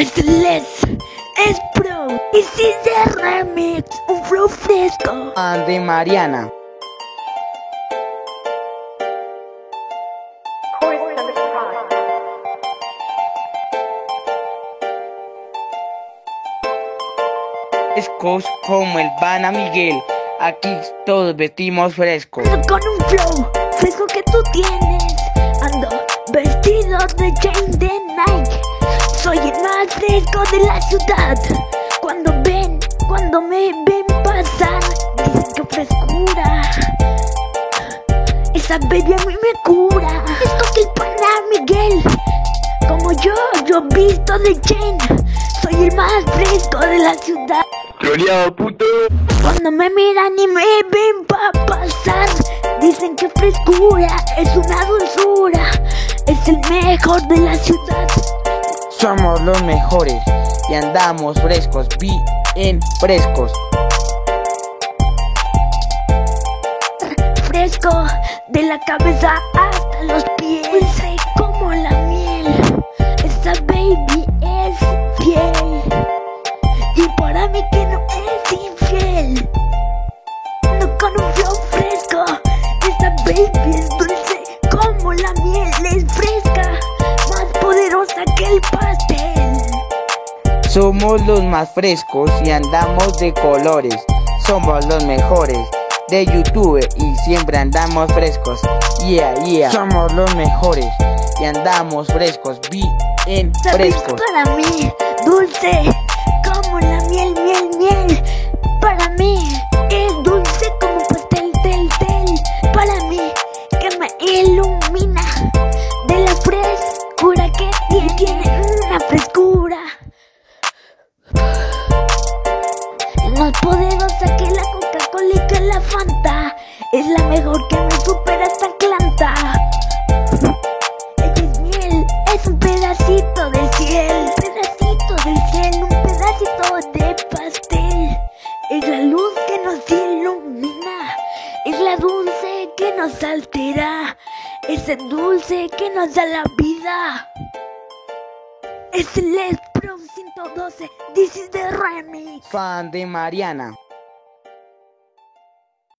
Les, es Pro, y si de remix, un flow fresco. De Mariana. Frescos como el Bana Miguel, aquí todos vestimos frescos. Ando con un flow fresco que tú tienes. Ando vestido de chain de la ciudad. Cuando ven, cuando me ven pasar, dicen que frescura. Esa baby a mí me cura. Esto que el pana Miguel. Como yo, yo visto de chain. Soy el más fresco de la ciudad. Puto. Cuando me miran y me ven pa' pasar, dicen que frescura es una dulzura, es el mejor de la ciudad. Somos los mejores y andamos frescos, bien frescos. Fresco de la cabeza hasta los pies, como la Somos los más frescos y andamos de colores. Somos los mejores de YouTube y siempre andamos frescos. Yeah, yeah. Somos los mejores y andamos frescos, bien frescos. para mí, dulce como la miel, miel, miel. Para mí es dulce como pastel, tel, tel. Para mí que me ilumina de la frescura que tiene, tiene una frescura. Poderosa que la Coca-Cola y la Fanta. Es la mejor que me supera esta planta. Es miel, es un pedacito del cielo, pedacito del cielo, un pedacito de pastel. Es la luz que nos ilumina, es la dulce que nos altera, es el dulce que nos da la vida. Es el Pro 112, this is the remix. Fan de Mariana.